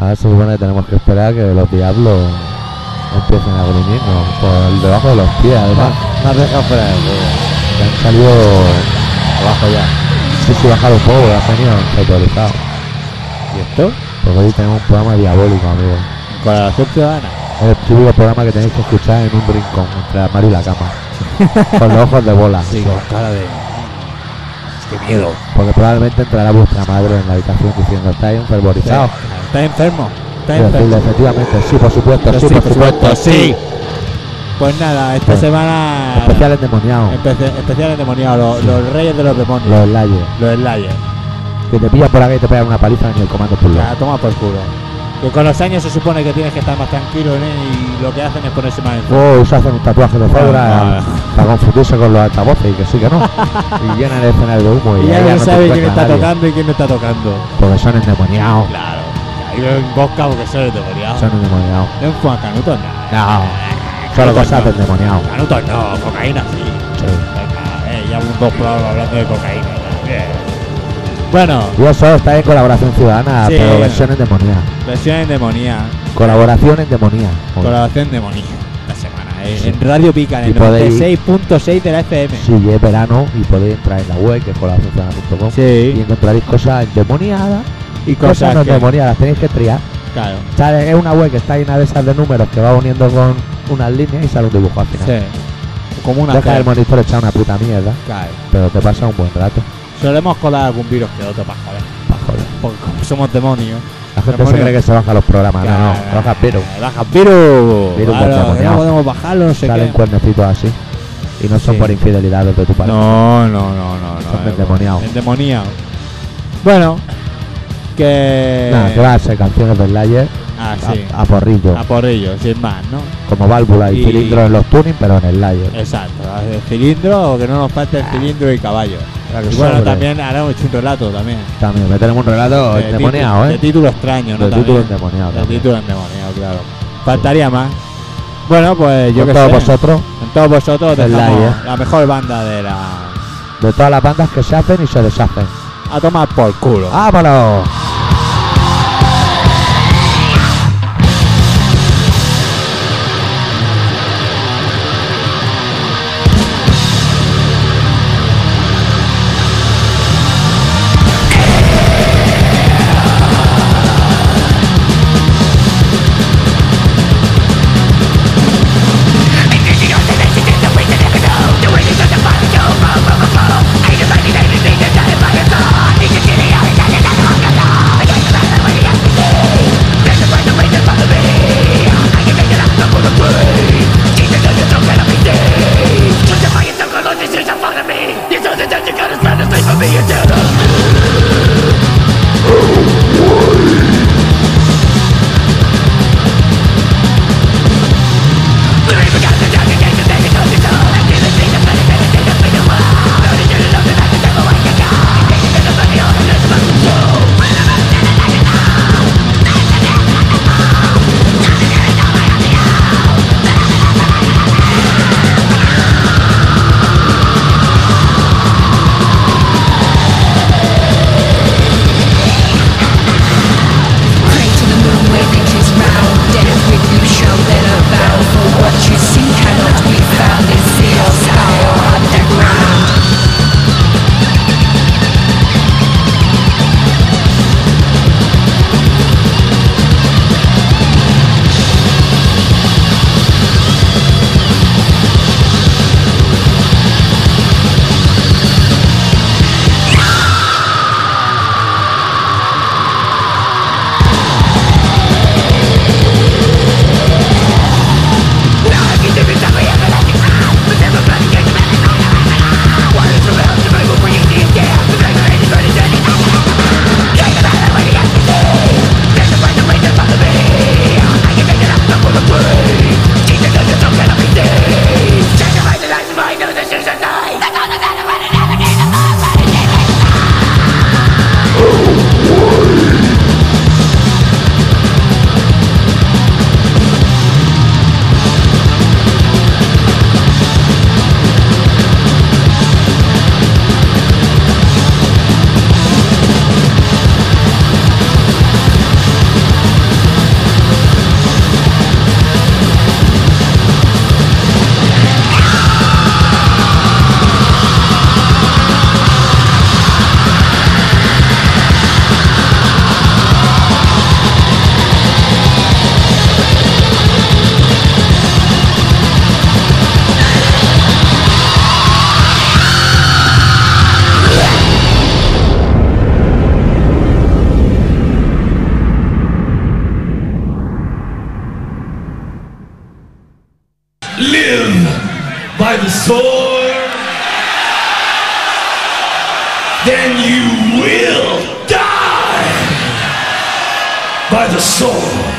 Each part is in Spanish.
Ahora se supone que tenemos que esperar que los diablos empiecen a gruñirnos por debajo de los pies, además. Más deja fuera juego. Que han salido abajo ya. Sí, sí, un poco, ha venido autorizado. ¿Y esto? Porque hoy tenemos un programa diabólico, amigo. Colaboración ciudadana. Es el típico programa que tenéis que escuchar en un rincón, entre el armario y la cama. con los ojos de bola. Sí, con cara de. Qué miedo. Porque probablemente entrará vuestra madre en la habitación diciendo, estáis enfervorizado. Está enfermo. Está enfermo. efectivamente, sí, por supuesto, sí, Sí, por supuesto, sí. Pues nada, esta Pues, semana. Especial endemoniado. Especi- especial endemoniado, los, los reyes de los demonios. Los layers. Los slayers. Que te pillan por aquí y te pegan una paliza en el comando por Ya, toma por culo. Que con los años se supone que tienes que estar más tranquilo ¿eh? y lo que hacen es ponerse más enfermo. O se hacen un tatuaje de cebra Ah, para confundirse con los altavoces y que sí que no. y llenan el escenario de humo y, Y ya ahí no te sabe quién está nadie, tocando y quién no está tocando. Porque son endemoniados. Claro. Ahí lo embosca porque son endemoniados. Son endemoniados. No enfuan canutos, nada. No. Solo cosas de endemoniados. Canutos no, cocaína sí. Sí. Venga, eh, ya un dos hablando de cocaína. Bien. Bueno, Y eso está en colaboración ciudadana, Sí. pero versión endemoniada. versión endemoniada. Colaboración endemoniada. Colaboración demoníaca esta semana. eh, En Radio Pica, en Y el podéis- 96.6 de la FM. Si es verano y podéis entrar en la web que es colaboracionciudadana.com y Sí. encontraréis cosas endemoniadas Y cosas cosas no endemoniadas. Tenéis que triar. Claro. Sale- es una web que está llena de esas de números que va uniendo con unas líneas y sale un dibujo al final. Sí. Como una Deja el monitor echar una puta mierda, Claro. pero te pasa un buen rato. Solemos colar algún virus que otro para joder. Porque como somos demonios. La gente se cree que se bajan los programas. No, no, baja pero. Baja virus. Virus Claro, que endemoniado. no podemos bajarlo, no sé Salen qué. cuernecitos así. Y no son Sí. por infidelidades de tu parte. No, no, no, no. no Son eh, endemoniados. Endemoniados. Bueno, que. Nada, que va a ser canciones del Layer Ah, a- sí. a, porrillo. A por ello, sin más, ¿no? como válvula y, Y- cilindros en los tuning, pero en el Layer. Exacto. El cilindro, o que no nos falte el cilindro y caballo. Y bueno, sobre. también haremos un relato también. También meteremos un relato De endemoniado, ¿eh? De título extraño, ¿no? De También. título endemoniado. De título endemoniado, claro. Faltaría más. Bueno, pues yo que todos sé. vosotros, En todos vosotros dejamos Layer. la mejor banda de la. de todas las bandas que se hacen y se deshacen. A tomar por culo. ¡Vámonos! Then you will die by the sword.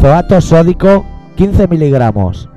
Benzoato sódico 15 miligramos.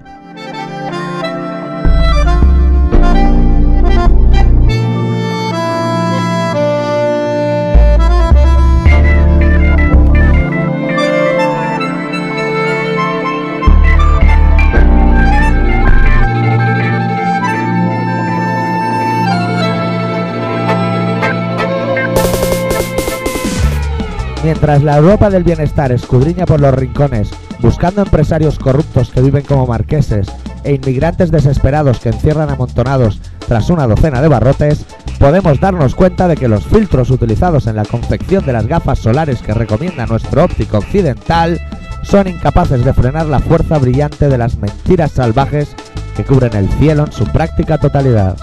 Mientras la Europa del bienestar escudriña por los rincones, buscando empresarios corruptos que viven como marqueses e inmigrantes desesperados que encierran amontonados tras una docena de barrotes, podemos darnos cuenta de que los filtros utilizados en la confección de las gafas solares que recomienda nuestro óptico occidental son incapaces de frenar la fuerza brillante de las mentiras salvajes que cubren el cielo en su práctica totalidad.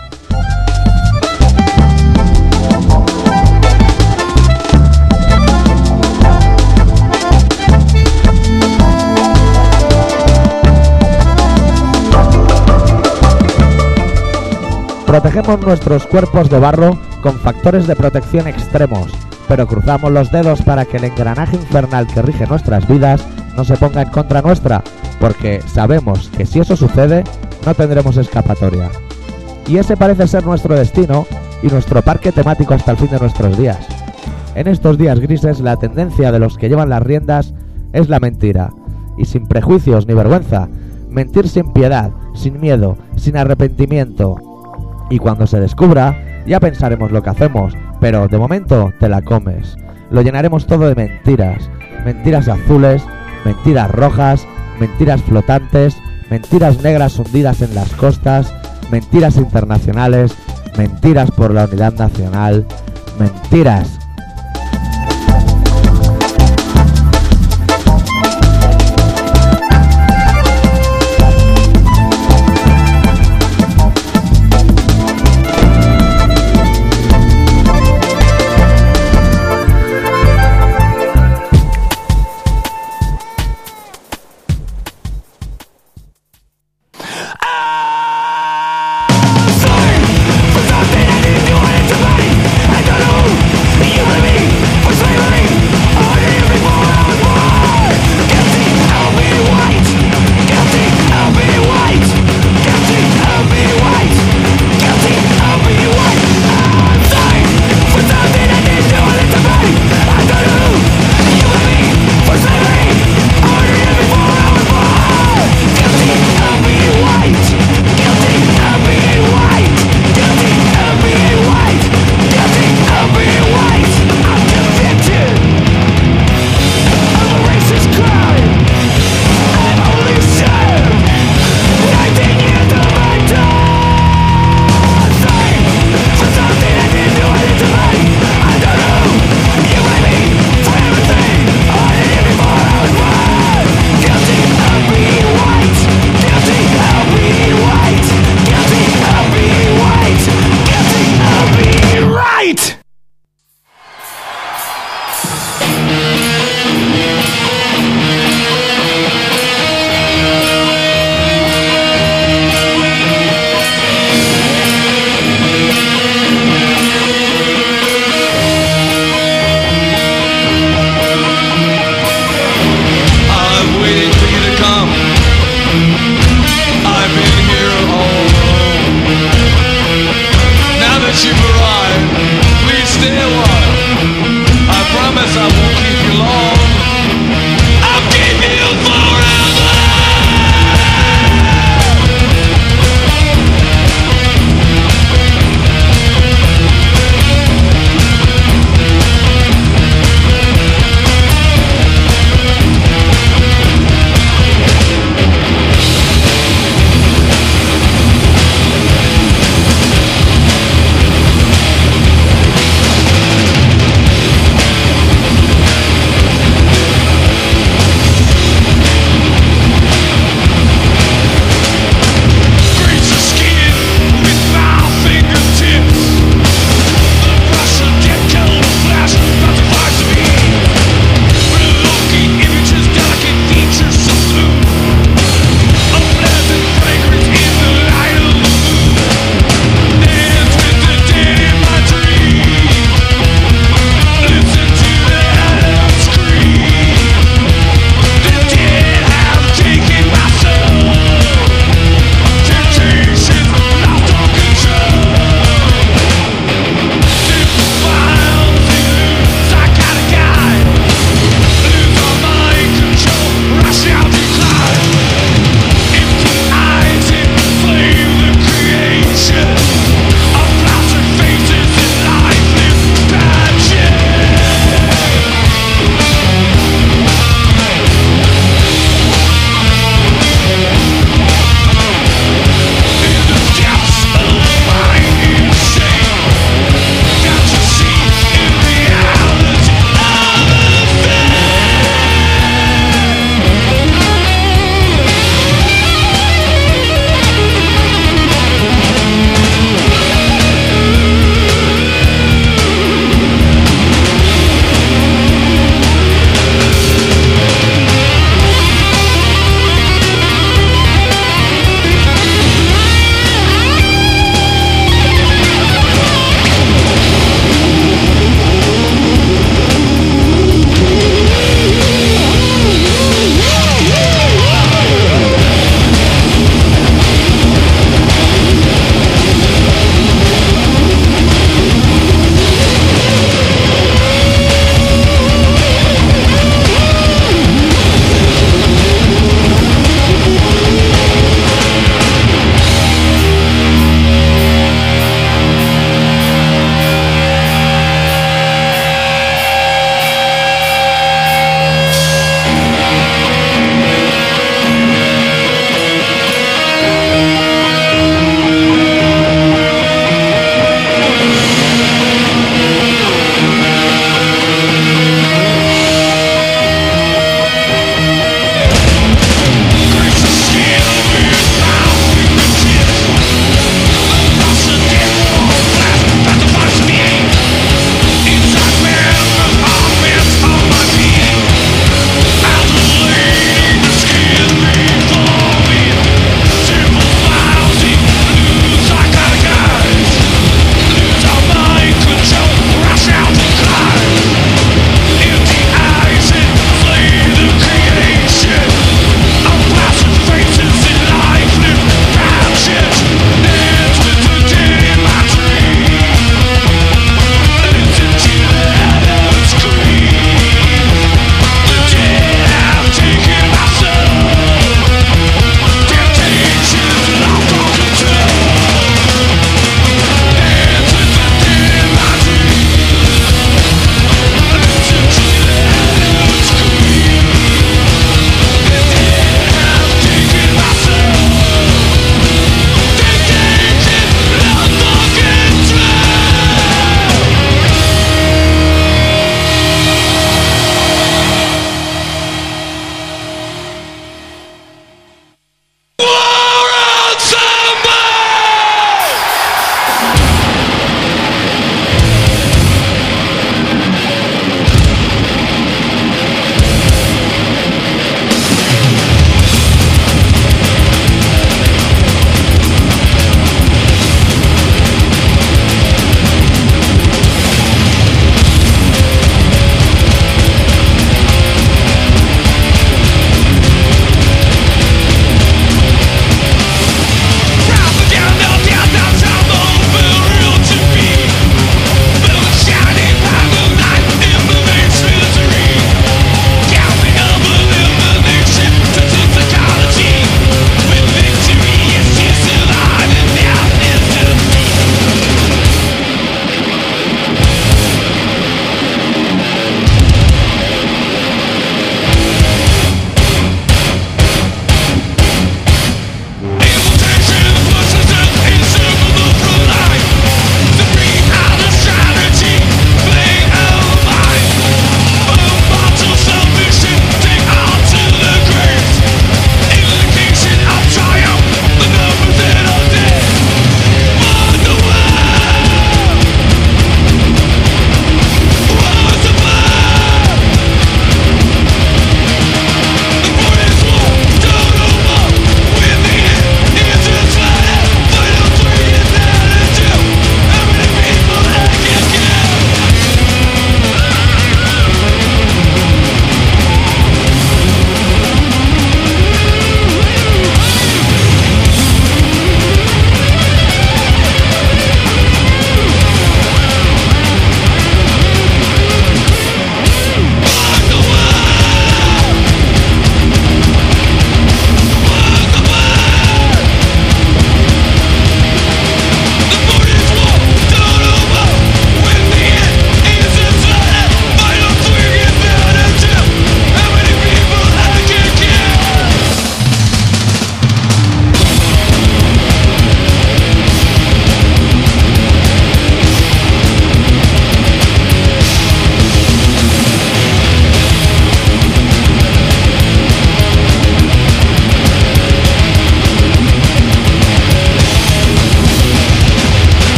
Protegemos nuestros cuerpos de barro con factores de protección extremos, pero cruzamos los dedos para que el engranaje infernal que rige nuestras vidas no se ponga en contra nuestra, porque sabemos que si eso sucede, no tendremos escapatoria. Y ese parece ser nuestro destino y nuestro parque temático hasta el fin de nuestros días. En estos días grises la tendencia de los que llevan las riendas es la mentira, y sin prejuicios ni vergüenza, mentir sin piedad, sin miedo, sin arrepentimiento, y cuando se descubra, ya pensaremos lo que hacemos, pero de momento te la comes. Lo llenaremos todo de mentiras. Mentiras azules, mentiras rojas, mentiras flotantes, mentiras negras hundidas en las costas, mentiras internacionales, mentiras por la unidad nacional, mentiras